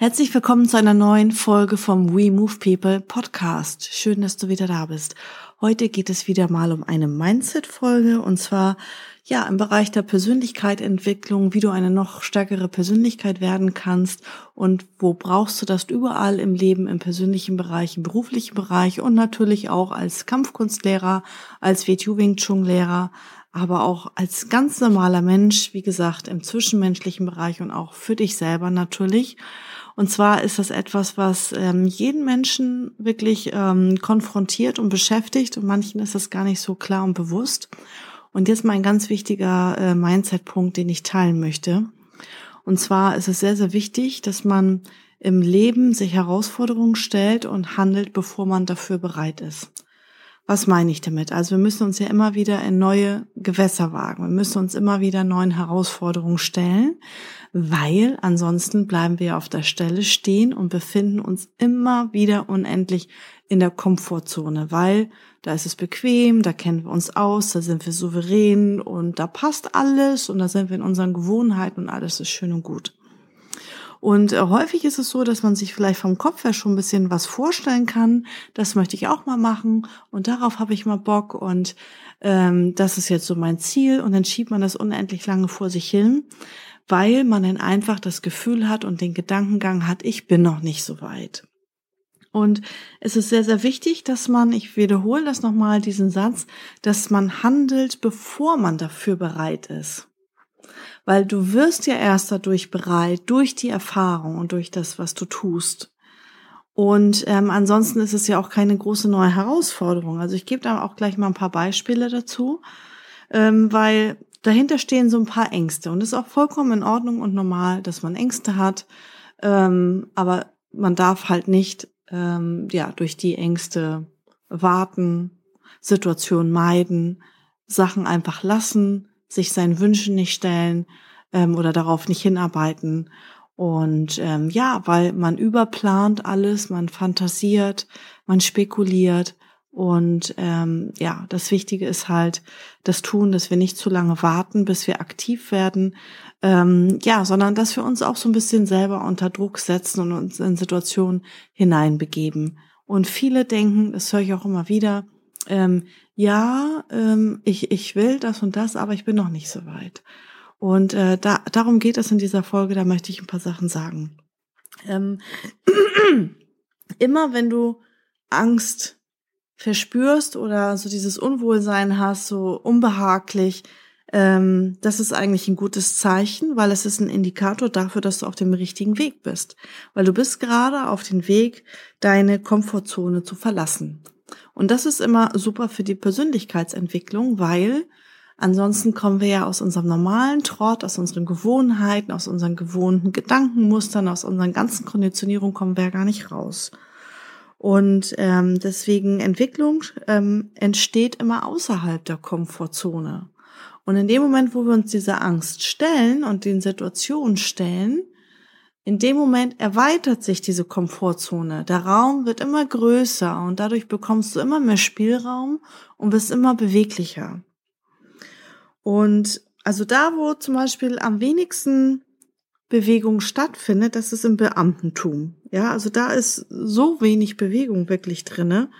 Herzlich willkommen zu einer neuen Folge vom We Move People Podcast. Schön, dass du wieder da bist. Heute geht es wieder mal um eine Mindset-Folge und zwar ja im Bereich der Persönlichkeitsentwicklung, wie du eine noch stärkere Persönlichkeit werden kannst und wo brauchst du das überall im Leben, im persönlichen Bereich, im beruflichen Bereich und natürlich auch als Kampfkunstlehrer, als WTU Wing Chun Lehrer, aber auch als ganz normaler Mensch, wie gesagt, im zwischenmenschlichen Bereich und auch für dich selber natürlich. Und zwar ist das etwas, was ähm, jeden Menschen wirklich ähm, konfrontiert und beschäftigt und manchen ist das gar nicht so klar und bewusst. Und jetzt mal ein ganz wichtiger äh, Mindset-Punkt, den ich teilen möchte. Und zwar ist es sehr, sehr wichtig, dass man im Leben sich Herausforderungen stellt und handelt, bevor man dafür bereit ist. Was meine ich damit? Also wir müssen uns ja immer wieder in neue Gewässer wagen. Wir müssen uns immer wieder neuen Herausforderungen stellen weil ansonsten bleiben wir auf der Stelle stehen und befinden uns immer wieder unendlich in der Komfortzone, weil da ist es bequem, da kennen wir uns aus, da sind wir souverän und da passt alles und da sind wir in unseren Gewohnheiten und alles ist schön und gut. Und äh, häufig ist es so, dass man sich vielleicht vom Kopf her schon ein bisschen was vorstellen kann. Das möchte ich auch mal machen und darauf habe ich mal Bock und ähm, das ist jetzt so mein Ziel und dann schiebt man das unendlich lange vor sich hin weil man dann einfach das Gefühl hat und den Gedankengang hat, ich bin noch nicht so weit. Und es ist sehr, sehr wichtig, dass man, ich wiederhole das nochmal, diesen Satz, dass man handelt, bevor man dafür bereit ist. Weil du wirst ja erst dadurch bereit, durch die Erfahrung und durch das, was du tust. Und ähm, ansonsten ist es ja auch keine große neue Herausforderung. Also ich gebe da auch gleich mal ein paar Beispiele dazu, ähm, weil dahinter stehen so ein paar Ängste und es ist auch vollkommen in Ordnung und normal, dass man Ängste hat, ähm, aber man darf halt nicht ähm, ja durch die Ängste warten, Situationen meiden, Sachen einfach lassen, sich seinen Wünschen nicht stellen ähm, oder darauf nicht hinarbeiten. Und ähm, ja, weil man überplant alles, man fantasiert, man spekuliert. Und ähm, ja, das Wichtige ist halt das Tun, dass wir nicht zu lange warten, bis wir aktiv werden, ähm, ja, sondern dass wir uns auch so ein bisschen selber unter Druck setzen und uns in Situationen hineinbegeben. Und viele denken, das höre ich auch immer wieder, ähm, ja, ähm, ich, ich will das und das, aber ich bin noch nicht so weit. Und äh, da, darum geht es in dieser Folge, da möchte ich ein paar Sachen sagen. Ähm, immer wenn du Angst verspürst oder so dieses Unwohlsein hast, so unbehaglich, ähm, das ist eigentlich ein gutes Zeichen, weil es ist ein Indikator dafür, dass du auf dem richtigen Weg bist. Weil du bist gerade auf dem Weg, deine Komfortzone zu verlassen. Und das ist immer super für die Persönlichkeitsentwicklung, weil ansonsten kommen wir ja aus unserem normalen Trott, aus unseren Gewohnheiten, aus unseren gewohnten Gedankenmustern, aus unseren ganzen Konditionierungen kommen wir ja gar nicht raus. Und ähm, deswegen Entwicklung ähm, entsteht immer außerhalb der Komfortzone. Und in dem Moment, wo wir uns dieser Angst stellen und den Situationen stellen, in dem Moment erweitert sich diese Komfortzone. Der Raum wird immer größer und dadurch bekommst du immer mehr Spielraum und bist immer beweglicher. Und also da, wo zum Beispiel am wenigsten Bewegung stattfindet, das ist im Beamtentum. Ja, also da ist so wenig Bewegung wirklich drinne.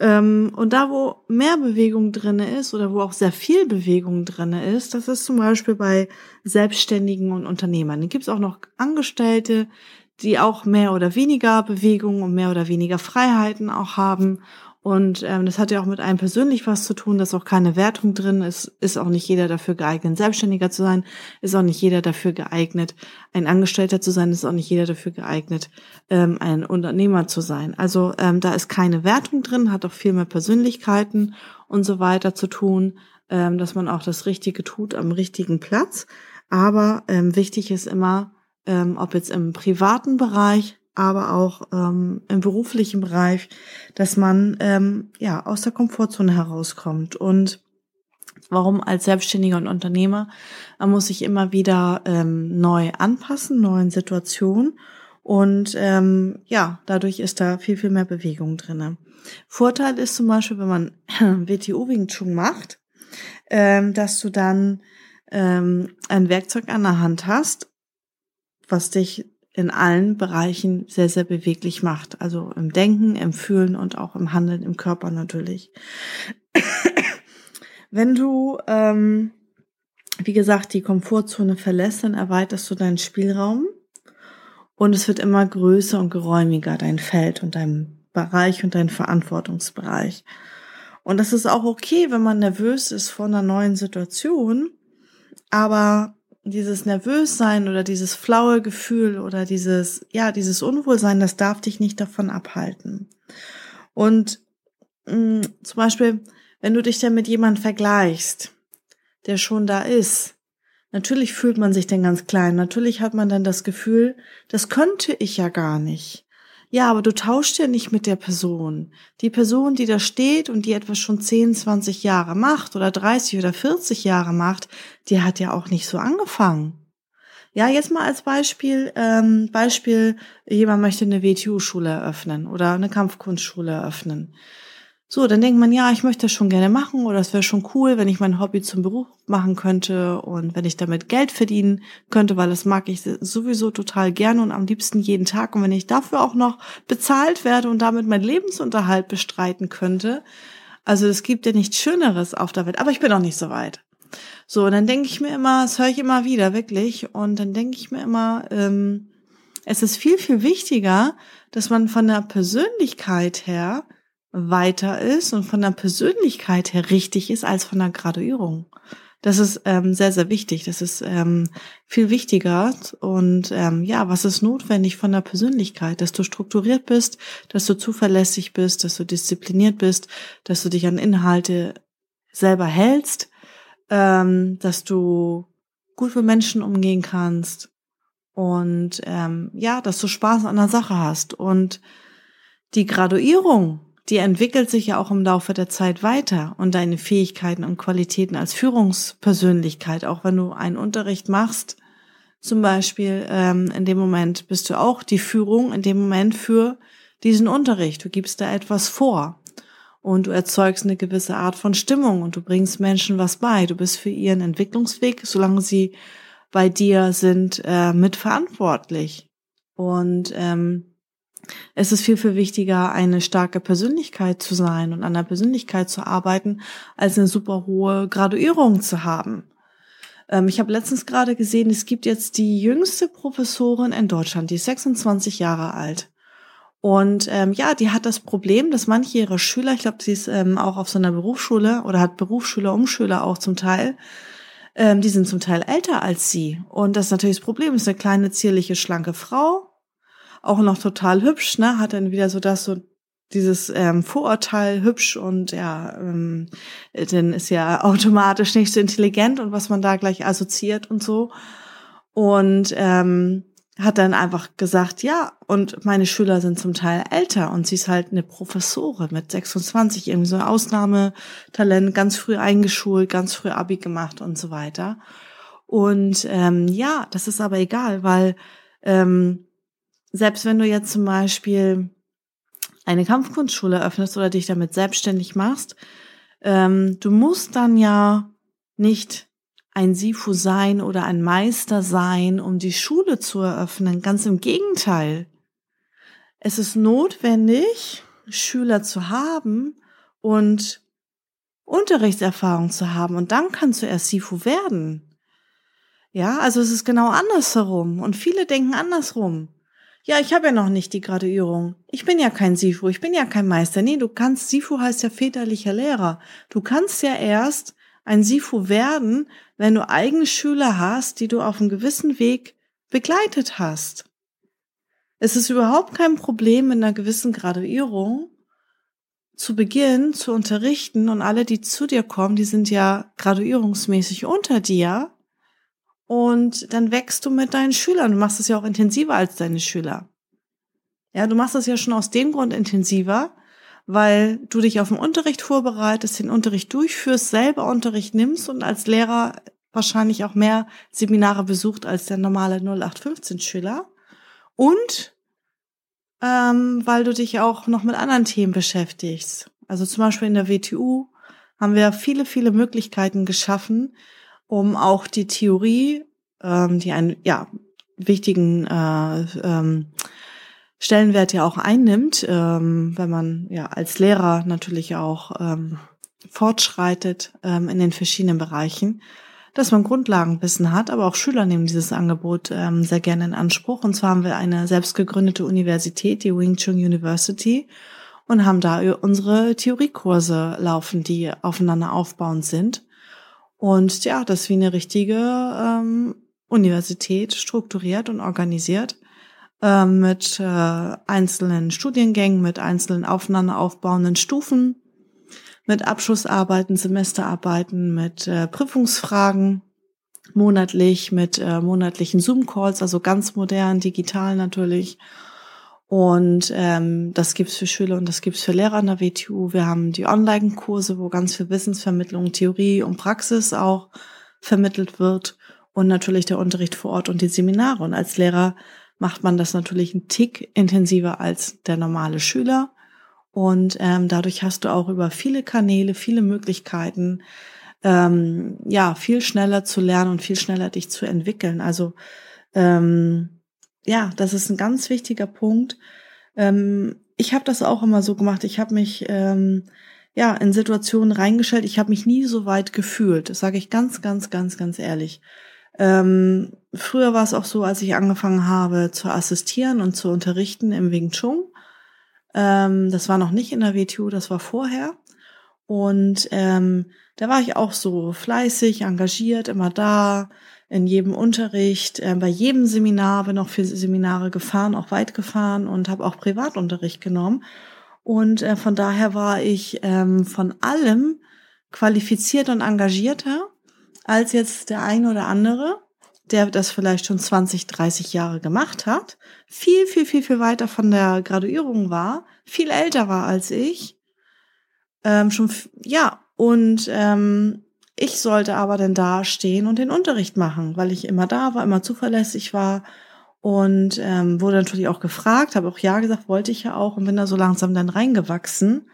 Ähm, und da, wo mehr Bewegung drinne ist oder wo auch sehr viel Bewegung drinne ist, das ist zum Beispiel bei Selbstständigen und Unternehmern. Dann gibt es auch noch Angestellte, die auch mehr oder weniger Bewegung und mehr oder weniger Freiheiten auch haben. Und ähm, das hat ja auch mit einem persönlich was zu tun, dass auch keine Wertung drin ist, ist auch nicht jeder dafür geeignet, Selbstständiger zu sein, ist auch nicht jeder dafür geeignet, ein Angestellter zu sein, ist auch nicht jeder dafür geeignet, ähm, ein Unternehmer zu sein. Also ähm, da ist keine Wertung drin, hat auch viel mehr Persönlichkeiten und so weiter zu tun, ähm, dass man auch das Richtige tut am richtigen Platz. Aber ähm, wichtig ist immer, ähm, ob jetzt im privaten Bereich, aber auch ähm, im beruflichen Bereich, dass man ähm, ja aus der Komfortzone herauskommt. Und warum als Selbstständiger und Unternehmer? Man muss sich immer wieder ähm, neu anpassen, neuen Situationen. Und ähm, ja, dadurch ist da viel, viel mehr Bewegung drinne. Vorteil ist zum Beispiel, wenn man WTO Wing Chun macht, ähm, dass du dann ähm, ein Werkzeug an der Hand hast, was dich in allen Bereichen sehr, sehr beweglich macht. Also im Denken, im Fühlen und auch im Handeln, im Körper natürlich. Wenn du, ähm, wie gesagt, die Komfortzone verlässt, dann erweiterst du deinen Spielraum und es wird immer größer und geräumiger, dein Feld und dein Bereich und dein Verantwortungsbereich. Und das ist auch okay, wenn man nervös ist vor einer neuen Situation, aber dieses Nervössein oder dieses flaue Gefühl oder dieses, ja, dieses Unwohlsein, das darf dich nicht davon abhalten. Und mh, mm, zum Beispiel, wenn du dich dann mit jemandem vergleichst, der schon da ist, natürlich fühlt man sich dann ganz klein. Natürlich hat man dann das Gefühl, das könnte ich ja gar nicht. Ja, aber du tauschst ja nicht mit der Person. Die Person, die da steht und die etwas schon 10, 20 Jahre macht oder 30 oder 40 Jahre macht, die hat ja auch nicht so angefangen. Ja, jetzt mal als Beispiel, ähm, Beispiel, jemand möchte eine WTU-Schule eröffnen oder eine Kampfkunstschule eröffnen. So, dann denkt man, ja, ich möchte das schon gerne machen oder es wäre schon cool, wenn ich mein Hobby zum Beruf machen könnte und wenn ich damit Geld verdienen könnte, weil das mag ich sowieso total gerne und am liebsten jeden Tag. Und wenn ich dafür auch noch bezahlt werde und damit meinen Lebensunterhalt bestreiten könnte, also es gibt ja nichts Schöneres auf der Welt, aber ich bin auch nicht so weit. So, und dann denke ich mir immer, das höre ich immer wieder, wirklich, und dann denke ich mir immer, ähm, es ist viel, viel wichtiger, dass man von der Persönlichkeit her weiter ist und von der Persönlichkeit her richtig ist als von der Graduierung. Das ist ähm, sehr, sehr wichtig. Das ist ähm, viel wichtiger. Und ähm, ja, was ist notwendig von der Persönlichkeit? Dass du strukturiert bist, dass du zuverlässig bist, dass du diszipliniert bist, dass du dich an Inhalte selber hältst, ähm, dass du gut mit Menschen umgehen kannst und ähm, ja, dass du Spaß an der Sache hast. Und die Graduierung die entwickelt sich ja auch im Laufe der Zeit weiter und deine Fähigkeiten und Qualitäten als Führungspersönlichkeit, auch wenn du einen Unterricht machst, zum Beispiel, ähm, in dem Moment bist du auch die Führung in dem Moment für diesen Unterricht. Du gibst da etwas vor und du erzeugst eine gewisse Art von Stimmung und du bringst Menschen was bei. Du bist für ihren Entwicklungsweg, solange sie bei dir sind, äh, mitverantwortlich. Und ähm, es ist viel, viel wichtiger, eine starke Persönlichkeit zu sein und an der Persönlichkeit zu arbeiten, als eine super hohe Graduierung zu haben. Ähm, ich habe letztens gerade gesehen, es gibt jetzt die jüngste Professorin in Deutschland, die ist 26 Jahre alt. Und ähm, ja, die hat das Problem, dass manche ihrer Schüler, ich glaube, sie ist ähm, auch auf so einer Berufsschule oder hat Berufsschüler, Umschüler auch zum Teil, ähm, die sind zum Teil älter als sie. Und das ist natürlich das Problem, ist eine kleine, zierliche, schlanke Frau, auch noch total hübsch, ne? Hat dann wieder so das so dieses ähm, Vorurteil hübsch und ja, ähm, dann ist ja automatisch nicht so intelligent und was man da gleich assoziiert und so. Und ähm, hat dann einfach gesagt, ja, und meine Schüler sind zum Teil älter und sie ist halt eine Professorin mit 26, irgendwie so ein Ausnahmetalent, ganz früh eingeschult, ganz früh Abi gemacht und so weiter. Und ähm, ja, das ist aber egal, weil ähm, selbst wenn du jetzt zum Beispiel eine Kampfkunstschule öffnest oder dich damit selbstständig machst, ähm, du musst dann ja nicht ein Sifu sein oder ein Meister sein, um die Schule zu eröffnen. Ganz im Gegenteil. Es ist notwendig, Schüler zu haben und Unterrichtserfahrung zu haben und dann kannst du erst Sifu werden. Ja, also es ist genau andersherum und viele denken andersrum. Ja, ich habe ja noch nicht die Graduierung. Ich bin ja kein Sifu, ich bin ja kein Meister. Nee, du kannst, Sifu heißt ja väterlicher Lehrer. Du kannst ja erst ein Sifu werden, wenn du eigene Schüler hast, die du auf einem gewissen Weg begleitet hast. Es ist überhaupt kein Problem, in einer gewissen Graduierung zu Beginn zu unterrichten und alle, die zu dir kommen, die sind ja graduierungsmäßig unter dir und dann wächst du mit deinen Schülern. Du machst es ja auch intensiver als deine Schüler. Ja, du machst das ja schon aus dem Grund intensiver, weil du dich auf den Unterricht vorbereitest, den Unterricht durchführst, selber Unterricht nimmst und als Lehrer wahrscheinlich auch mehr Seminare besucht als der normale 0815-Schüler. Und ähm, weil du dich auch noch mit anderen Themen beschäftigst. Also zum Beispiel in der WTU haben wir viele, viele Möglichkeiten geschaffen, um auch die Theorie, ähm, die einen ja, wichtigen äh, ähm, Stellenwert ja auch einnimmt, ähm, wenn man ja als Lehrer natürlich auch ähm, fortschreitet ähm, in den verschiedenen Bereichen, dass man Grundlagenwissen hat, aber auch Schüler nehmen dieses Angebot ähm, sehr gerne in Anspruch. Und zwar haben wir eine selbst gegründete Universität, die Wing Chun University, und haben da unsere Theoriekurse laufen, die aufeinander aufbauend sind. Und ja, das ist wie eine richtige ähm, Universität strukturiert und organisiert äh, mit äh, einzelnen Studiengängen, mit einzelnen aufeinander aufbauenden Stufen, mit Abschlussarbeiten, Semesterarbeiten, mit äh, Prüfungsfragen monatlich, mit äh, monatlichen Zoom-Calls, also ganz modern, digital natürlich. Und ähm, das gibt's für Schüler und das gibt's für Lehrer an der WTU. Wir haben die Online-Kurse, wo ganz viel Wissensvermittlung, Theorie und Praxis auch vermittelt wird. Und natürlich der Unterricht vor Ort und die Seminare. Und als Lehrer macht man das natürlich einen Tick intensiver als der normale Schüler. Und ähm, dadurch hast du auch über viele Kanäle, viele Möglichkeiten, ähm, ja, viel schneller zu lernen und viel schneller dich zu entwickeln. Also ähm, ja, das ist ein ganz wichtiger Punkt. Ähm, ich habe das auch immer so gemacht. Ich habe mich ähm, ja in Situationen reingestellt. Ich habe mich nie so weit gefühlt. Das sage ich ganz, ganz, ganz, ganz ehrlich. Ähm, früher war es auch so, als ich angefangen habe zu assistieren und zu unterrichten im Wing Chun. Ähm, das war noch nicht in der WTU, das war vorher. Und ähm, da war ich auch so fleißig, engagiert, immer da, in jedem Unterricht, äh, bei jedem Seminar, bin auch für Seminare gefahren, auch weit gefahren und habe auch Privatunterricht genommen. Und äh, von daher war ich ähm, von allem qualifiziert und engagierter als jetzt der eine oder andere, der das vielleicht schon 20, 30 Jahre gemacht hat, viel, viel, viel, viel weiter von der Graduierung war, viel älter war als ich, ähm, schon, ja, und ähm, ich sollte aber dann da stehen und den Unterricht machen, weil ich immer da war, immer zuverlässig war und ähm, wurde natürlich auch gefragt, habe auch ja gesagt, wollte ich ja auch und bin da so langsam dann reingewachsen.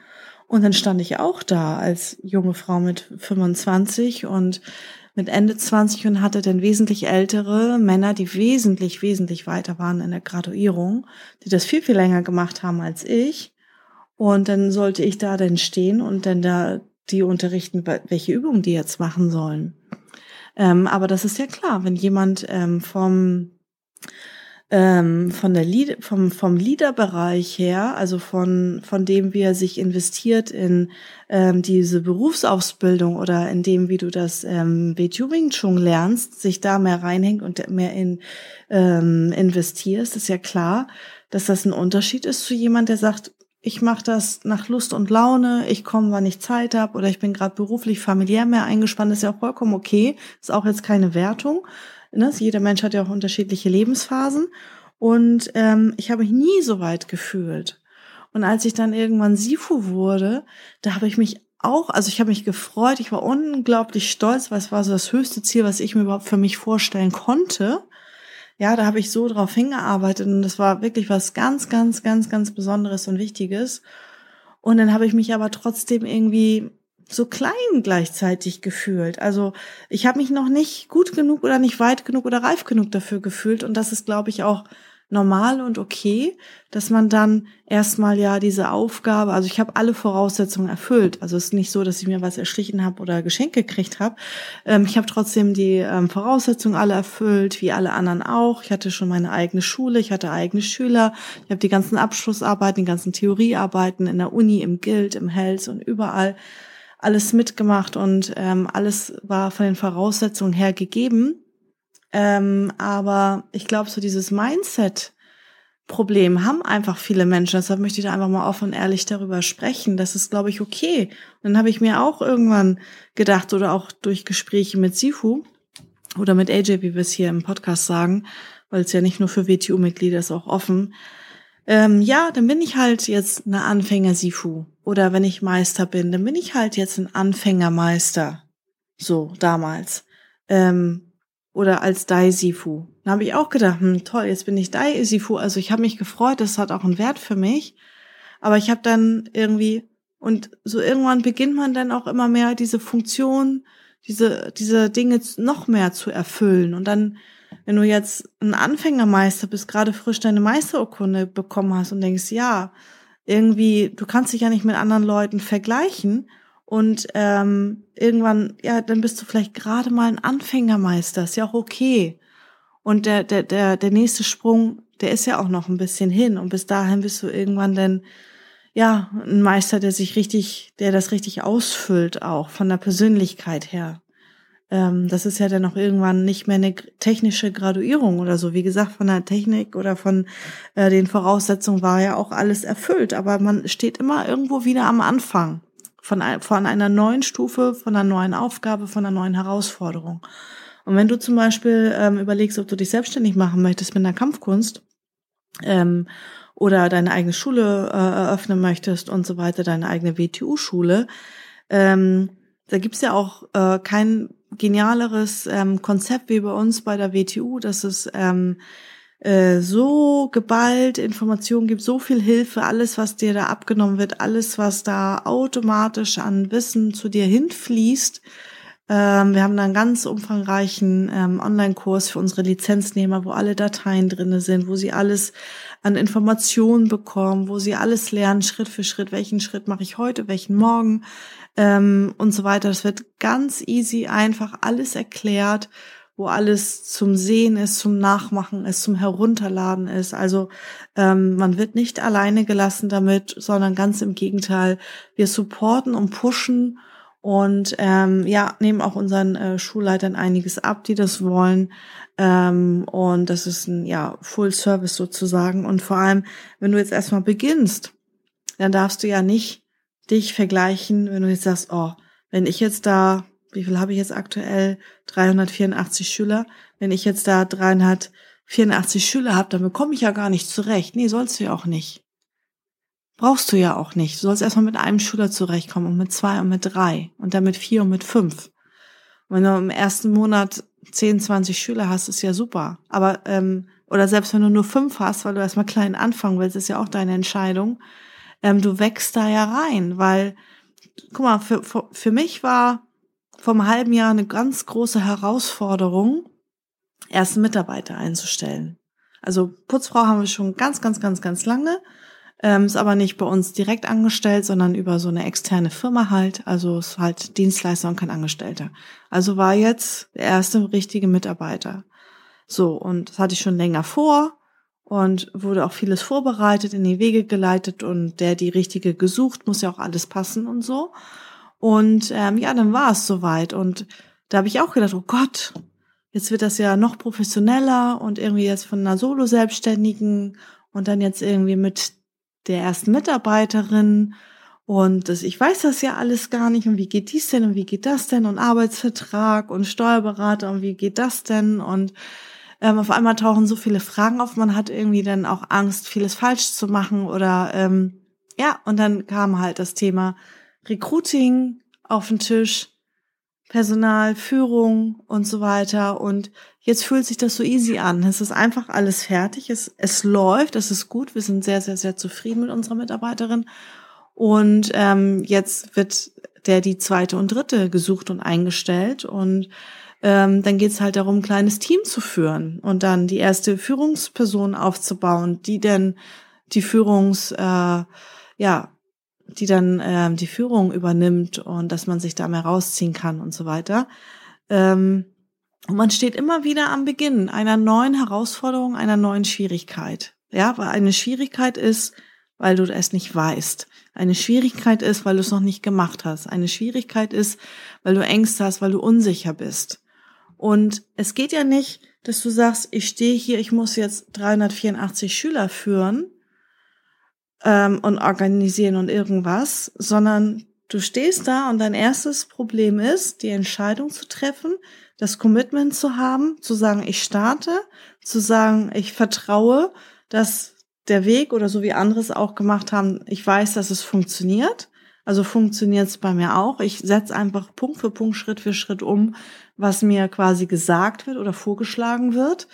Und dann stand ich auch da als junge Frau mit 25 und mit Ende 20 und hatte dann wesentlich ältere Männer, die wesentlich, wesentlich weiter waren in der Graduierung, die das viel, viel länger gemacht haben als ich. Und dann sollte ich da dann stehen und dann da die unterrichten, welche Übungen die jetzt machen sollen. Ähm, aber das ist ja klar, wenn jemand ähm, vom ähm, von der Lead, vom, vom Leader-Bereich her, also von, von dem, wie er sich investiert in ähm, diese Berufsausbildung oder in dem, wie du das ähm, Wing Chun lernst, sich da mehr reinhängt und mehr in ähm, investierst, ist ja klar, dass das ein Unterschied ist zu jemand, der sagt, ich mache das nach Lust und Laune, ich komme, wann ich Zeit habe oder ich bin gerade beruflich, familiär mehr eingespannt, ist ja auch vollkommen okay, ist auch jetzt keine Wertung. Ne? Jeder Mensch hat ja auch unterschiedliche Lebensphasen. Und ähm, ich habe mich nie so weit gefühlt. Und als ich dann irgendwann Sifu wurde, da habe ich mich auch, also ich habe mich gefreut, ich war unglaublich stolz, weil es war so das höchste Ziel, was ich mir überhaupt für mich vorstellen konnte. Ja, da habe ich so drauf hingearbeitet und das war wirklich was ganz, ganz, ganz, ganz Besonderes und Wichtiges. Und dann habe ich mich aber trotzdem irgendwie so klein gleichzeitig gefühlt. Also ich habe mich noch nicht gut genug oder nicht weit genug oder reif genug dafür gefühlt. Und das ist, glaube ich, auch normal und okay, dass man dann erstmal ja diese Aufgabe, also ich habe alle Voraussetzungen erfüllt. Also es ist nicht so, dass ich mir was erschlichen habe oder Geschenke gekriegt habe. Ähm, ich habe trotzdem die ähm, Voraussetzungen alle erfüllt, wie alle anderen auch. Ich hatte schon meine eigene Schule, ich hatte eigene Schüler, ich habe die ganzen Abschlussarbeiten, die ganzen Theoriearbeiten in der Uni, im Guild, im Health und überall alles mitgemacht und ähm, alles war von den Voraussetzungen her gegeben. Ähm, aber ich glaube, so dieses Mindset-Problem haben einfach viele Menschen. Deshalb möchte ich da einfach mal offen und ehrlich darüber sprechen. Das ist, glaube ich, okay. Und dann habe ich mir auch irgendwann gedacht oder auch durch Gespräche mit Sifu oder mit AJ, wie wir es hier im Podcast sagen, weil es ja nicht nur für WTU-Mitglieder ist, auch offen, ähm, ja, dann bin ich halt jetzt eine Anfänger-Sifu. Oder wenn ich Meister bin, dann bin ich halt jetzt ein Anfängermeister. So, damals. Ähm, oder als Dai-Sifu. Da habe ich auch gedacht, hm, toll, jetzt bin ich Dai-Sifu. Also ich habe mich gefreut, das hat auch einen Wert für mich. Aber ich habe dann irgendwie, und so irgendwann beginnt man dann auch immer mehr diese Funktion, diese, diese Dinge noch mehr zu erfüllen. Und dann wenn du jetzt ein Anfängermeister bist, gerade frisch deine Meisterurkunde bekommen hast und denkst, ja, irgendwie, du kannst dich ja nicht mit anderen Leuten vergleichen und ähm, irgendwann, ja, dann bist du vielleicht gerade mal ein Anfängermeister, ist ja auch okay. Und der, der, der, der nächste Sprung, der ist ja auch noch ein bisschen hin und bis dahin bist du irgendwann dann ja, ein Meister, der sich richtig, der das richtig ausfüllt, auch von der Persönlichkeit her ähm, das ist ja dann auch irgendwann nicht mehr eine technische Graduierung oder so. Wie gesagt, von der Technik oder von äh, den Voraussetzungen war ja auch alles erfüllt, aber man steht immer irgendwo wieder am Anfang von, von einer neuen Stufe, von einer neuen Aufgabe, von einer neuen Herausforderung. Und wenn du zum Beispiel ähm, überlegst, ob du dich selbstständig machen möchtest mit einer Kampfkunst, ähm, oder deine eigene Schule äh, eröffnen möchtest und so weiter, deine eigene WTU-Schule, ähm, da gibt's ja auch äh, kein genialeres ähm, Konzept wie bei uns bei der WTU, dass es ähm, äh, so geballt Informationen gibt, so viel Hilfe, alles, was dir da abgenommen wird, alles, was da automatisch an Wissen zu dir hinfließt. Ähm, wir haben da einen ganz umfangreichen ähm, Online-Kurs für unsere Lizenznehmer, wo alle Dateien drinne sind, wo sie alles an Informationen bekommen, wo sie alles lernen, Schritt für Schritt, welchen Schritt mache ich heute, welchen morgen, ähm, und so weiter. Das wird ganz easy, einfach alles erklärt, wo alles zum Sehen ist, zum Nachmachen ist, zum Herunterladen ist. Also ähm, man wird nicht alleine gelassen damit, sondern ganz im Gegenteil. Wir supporten und pushen und ähm, ja, nehmen auch unseren äh, Schulleitern einiges ab, die das wollen. Ähm, und das ist ein ja Full Service sozusagen. Und vor allem, wenn du jetzt erstmal beginnst, dann darfst du ja nicht dich vergleichen, wenn du jetzt sagst, oh, wenn ich jetzt da, wie viel habe ich jetzt aktuell? 384 Schüler. Wenn ich jetzt da 384 Schüler habe, dann bekomme ich ja gar nicht zurecht. Nee, sollst du ja auch nicht. Brauchst du ja auch nicht. Du sollst erstmal mit einem Schüler zurechtkommen und mit zwei und mit drei und dann mit vier und mit fünf. Und wenn du im ersten Monat 10, 20 Schüler hast, ist ja super. Aber, ähm, oder selbst wenn du nur fünf hast, weil du erstmal klein anfangen willst, ist ja auch deine Entscheidung ähm, du wächst da ja rein, weil, guck mal, für, für, für mich war vom halben Jahr eine ganz große Herausforderung, ersten Mitarbeiter einzustellen. Also Putzfrau haben wir schon ganz, ganz, ganz, ganz lange. Ähm, ist aber nicht bei uns direkt angestellt, sondern über so eine externe Firma halt. Also ist halt Dienstleister und kein Angestellter. Also war jetzt der erste richtige Mitarbeiter. So, und das hatte ich schon länger vor und wurde auch vieles vorbereitet, in die Wege geleitet und der die richtige gesucht, muss ja auch alles passen und so. Und ähm, ja, dann war es soweit. Und da habe ich auch gedacht, oh Gott, jetzt wird das ja noch professioneller und irgendwie jetzt von einer Solo-Selbstständigen und dann jetzt irgendwie mit der ersten Mitarbeiterin. Und das, ich weiß das ja alles gar nicht. Und wie geht dies denn? Und wie geht das denn? Und Arbeitsvertrag und Steuerberater und wie geht das denn? Und ähm, auf einmal tauchen so viele Fragen auf, man hat irgendwie dann auch Angst, vieles falsch zu machen oder ähm, ja, und dann kam halt das Thema Recruiting auf den Tisch, Personal, Führung und so weiter. Und jetzt fühlt sich das so easy an. Es ist einfach alles fertig. Es, es läuft, es ist gut. Wir sind sehr, sehr, sehr zufrieden mit unserer Mitarbeiterin. Und ähm, jetzt wird der die zweite und dritte gesucht und eingestellt. Und ähm, dann geht es halt darum, ein kleines Team zu führen und dann die erste Führungsperson aufzubauen, die dann die Führungs, äh, ja, die dann ähm, die Führung übernimmt und dass man sich da mehr rausziehen kann und so weiter. Ähm, und man steht immer wieder am Beginn einer neuen Herausforderung, einer neuen Schwierigkeit. Ja, weil eine Schwierigkeit ist, weil du es nicht weißt. Eine Schwierigkeit ist, weil du es noch nicht gemacht hast. Eine Schwierigkeit ist, weil du Ängste hast, weil du unsicher bist. Und es geht ja nicht, dass du sagst, ich stehe hier, ich muss jetzt 384 Schüler führen ähm, und organisieren und irgendwas, sondern du stehst da und dein erstes Problem ist, die Entscheidung zu treffen, das Commitment zu haben, zu sagen, ich starte, zu sagen, ich vertraue, dass der Weg oder so wie andere es auch gemacht haben, ich weiß, dass es funktioniert. Also funktioniert es bei mir auch. Ich setze einfach Punkt für Punkt, Schritt für Schritt um, was mir quasi gesagt wird oder vorgeschlagen wird.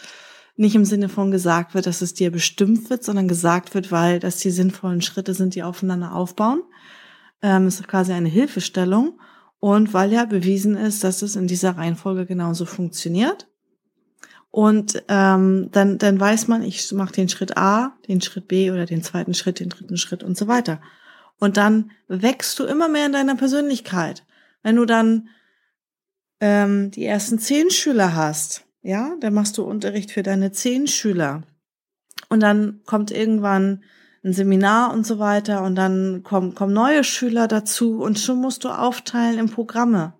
Nicht im Sinne von gesagt wird, dass es dir bestimmt wird, sondern gesagt wird, weil das die sinnvollen Schritte sind, die aufeinander aufbauen. Ähm, ist quasi eine Hilfestellung. Und weil ja bewiesen ist, dass es in dieser Reihenfolge genauso funktioniert. Und ähm, dann, dann weiß man, ich mache den Schritt A, den Schritt B oder den zweiten Schritt, den dritten Schritt und so weiter. Und dann wächst du immer mehr in deiner Persönlichkeit. Wenn du dann ähm, die ersten zehn Schüler hast, ja, dann machst du Unterricht für deine zehn Schüler. Und dann kommt irgendwann ein Seminar und so weiter und dann kommen, kommen neue Schüler dazu und schon musst du aufteilen in Programme.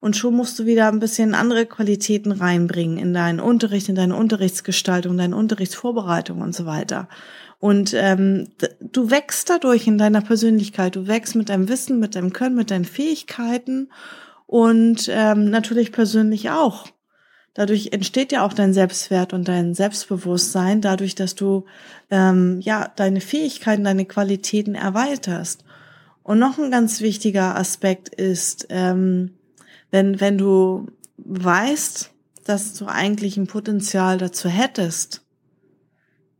Und schon musst du wieder ein bisschen andere Qualitäten reinbringen in deinen Unterricht, in deine Unterrichtsgestaltung, deine Unterrichtsvorbereitung und so weiter. Und ähm, du wächst dadurch in deiner Persönlichkeit, du wächst mit deinem Wissen, mit deinem Können, mit deinen Fähigkeiten und ähm, natürlich persönlich auch. Dadurch entsteht ja auch dein Selbstwert und dein Selbstbewusstsein, dadurch, dass du ähm, ja deine Fähigkeiten, deine Qualitäten erweiterst. Und noch ein ganz wichtiger Aspekt ist, ähm, wenn wenn du weißt, dass du eigentlich ein Potenzial dazu hättest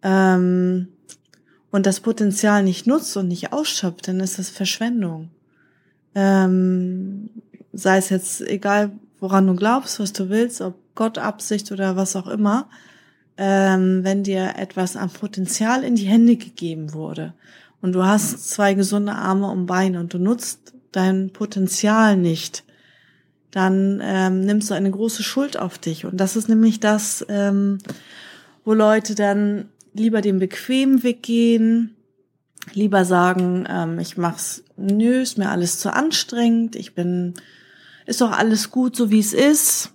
ähm, und das Potenzial nicht nutzt und nicht ausschöpft, dann ist das Verschwendung. Ähm, sei es jetzt egal, woran du glaubst, was du willst, ob Gott Absicht oder was auch immer, ähm, wenn dir etwas an Potenzial in die Hände gegeben wurde und du hast zwei gesunde Arme und Beine und du nutzt dein Potenzial nicht, dann ähm, nimmst du eine große Schuld auf dich. Und das ist nämlich das, ähm, wo Leute dann lieber den bequemen Weg gehen, lieber sagen, ähm, ich mach's, nö, ist mir alles zu anstrengend, ich bin, ist doch alles gut, so wie es ist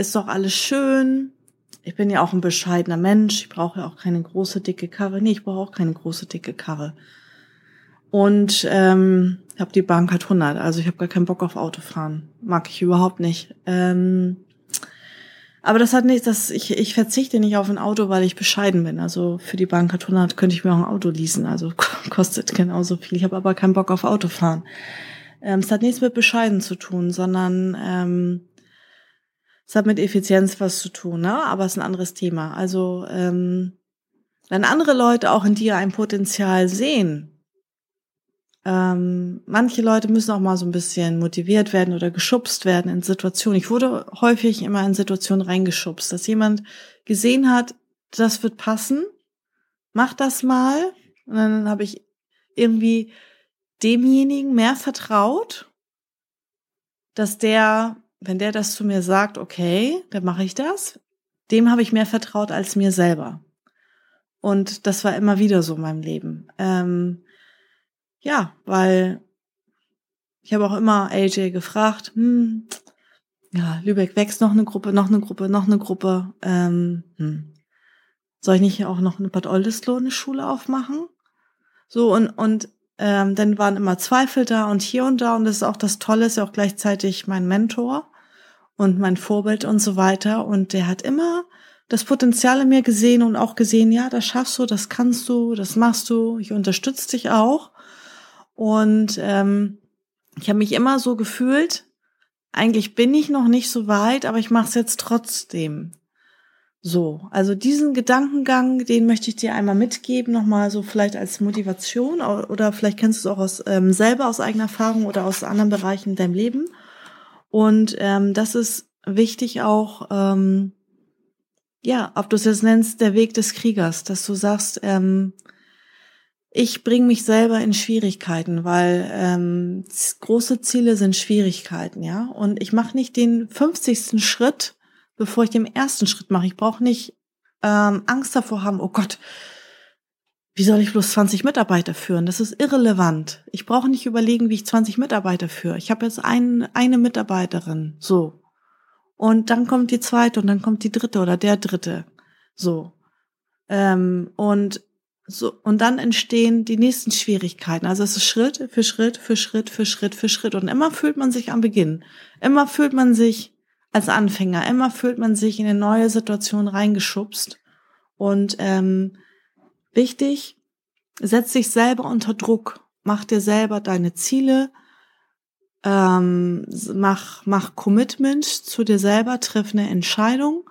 ist doch alles schön. Ich bin ja auch ein bescheidener Mensch. Ich brauche ja auch keine große, dicke Karre. Nee, ich brauche auch keine große, dicke Karre. Und ähm, ich habe die Bank hat 100. Also ich habe gar keinen Bock auf Autofahren. Mag ich überhaupt nicht. Ähm, aber das hat nicht, das, ich, ich verzichte nicht auf ein Auto, weil ich bescheiden bin. Also für die Bank hat 100 könnte ich mir auch ein Auto leasen. Also kostet genauso viel. Ich habe aber keinen Bock auf Autofahren. Ähm, es hat nichts mit bescheiden zu tun, sondern ähm, es hat mit Effizienz was zu tun, ne? aber es ist ein anderes Thema. Also ähm, wenn andere Leute auch in dir ein Potenzial sehen, ähm, manche Leute müssen auch mal so ein bisschen motiviert werden oder geschubst werden in Situationen. Ich wurde häufig immer in Situationen reingeschubst, dass jemand gesehen hat, das wird passen, mach das mal. Und dann habe ich irgendwie demjenigen mehr vertraut, dass der wenn der das zu mir sagt, okay, dann mache ich das, dem habe ich mehr vertraut als mir selber. Und das war immer wieder so in meinem Leben. Ähm, ja, weil ich habe auch immer AJ gefragt, hm, ja, Lübeck wächst noch eine Gruppe, noch eine Gruppe, noch eine Gruppe. Ähm, hm. Soll ich nicht auch noch eine Bad Oldesloe eine Schule aufmachen? So, und, und ähm, dann waren immer Zweifel da und hier und da. Und das ist auch das Tolle, ist ja auch gleichzeitig mein Mentor und mein Vorbild und so weiter. Und der hat immer das Potenzial in mir gesehen und auch gesehen, ja, das schaffst du, das kannst du, das machst du, ich unterstütze dich auch. Und ähm, ich habe mich immer so gefühlt, eigentlich bin ich noch nicht so weit, aber ich mache es jetzt trotzdem. So, also diesen Gedankengang, den möchte ich dir einmal mitgeben, nochmal so vielleicht als Motivation oder vielleicht kennst du es auch aus ähm, selber aus eigener Erfahrung oder aus anderen Bereichen in deinem Leben. Und ähm, das ist wichtig auch, ähm, ja, ob du es jetzt nennst, der Weg des Kriegers, dass du sagst, ähm, ich bringe mich selber in Schwierigkeiten, weil ähm, große Ziele sind Schwierigkeiten, ja. Und ich mache nicht den 50. Schritt, bevor ich den ersten Schritt mache. Ich brauche nicht ähm, Angst davor haben, oh Gott, wie soll ich bloß 20 Mitarbeiter führen? Das ist irrelevant. Ich brauche nicht überlegen, wie ich 20 Mitarbeiter führe. Ich habe jetzt ein, eine Mitarbeiterin, so. Und dann kommt die zweite und dann kommt die dritte oder der dritte, so. Ähm, und so, und dann entstehen die nächsten Schwierigkeiten. Also es ist Schritt für Schritt für Schritt für Schritt für Schritt. Und immer fühlt man sich am Beginn. Immer fühlt man sich als Anfänger. Immer fühlt man sich in eine neue Situation reingeschubst. Und ähm, Wichtig, setz dich selber unter Druck, mach dir selber deine Ziele, ähm, mach, mach Commitment zu dir selber, triff eine Entscheidung,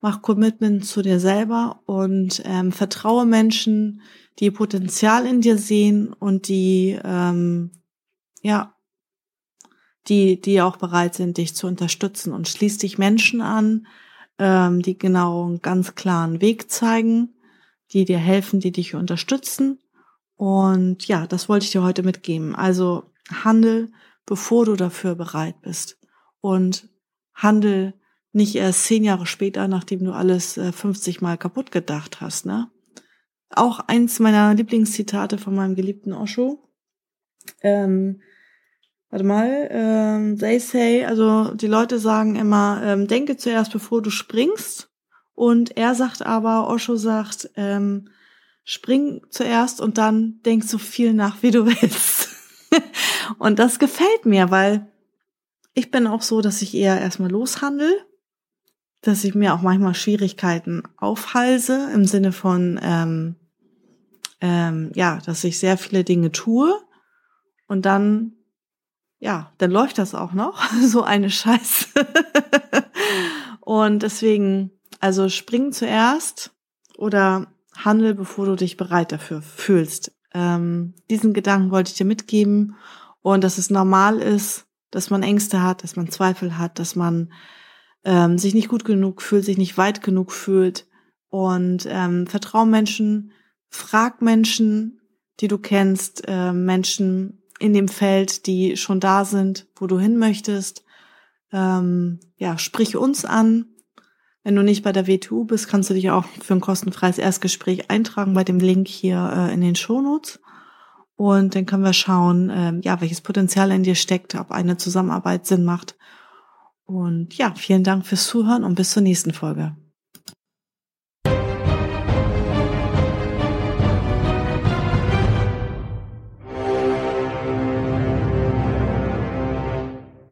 mach Commitment zu dir selber und ähm, vertraue Menschen, die Potenzial in dir sehen und die, ähm, ja, die, die auch bereit sind, dich zu unterstützen und schließ dich Menschen an, ähm, die genau einen ganz klaren Weg zeigen, die dir helfen, die dich unterstützen. Und ja, das wollte ich dir heute mitgeben. Also handel bevor du dafür bereit bist. Und handel nicht erst zehn Jahre später, nachdem du alles 50 äh, Mal kaputt gedacht hast. Ne? Auch eins meiner Lieblingszitate von meinem geliebten Osho. Ähm, warte mal, ähm, they say, also die Leute sagen immer, ähm, denke zuerst, bevor du springst. Und er sagt aber, Osho sagt, ähm, spring zuerst und dann denk so viel nach, wie du willst. und das gefällt mir, weil ich bin auch so, dass ich eher erstmal loshandel, dass ich mir auch manchmal Schwierigkeiten aufhalse im Sinne von, ähm, ähm, ja, dass ich sehr viele Dinge tue und dann, ja, dann läuft das auch noch, so eine Scheiße. und deswegen, also spring zuerst oder handel, bevor du dich bereit dafür fühlst. Ähm, diesen Gedanken wollte ich dir mitgeben und dass es normal ist, dass man Ängste hat, dass man Zweifel hat, dass man ähm, sich nicht gut genug fühlt, sich nicht weit genug fühlt und ähm, vertrau Menschen, frag Menschen, die du kennst, äh, Menschen in dem Feld, die schon da sind, wo du hin möchtest. Ähm, ja, sprich uns an, wenn du nicht bei der WTU bist, kannst du dich auch für ein kostenfreies Erstgespräch eintragen bei dem Link hier äh, in den Shownotes. Und dann können wir schauen, äh, ja, welches Potenzial in dir steckt, ob eine Zusammenarbeit Sinn macht. Und ja, vielen Dank fürs Zuhören und bis zur nächsten Folge.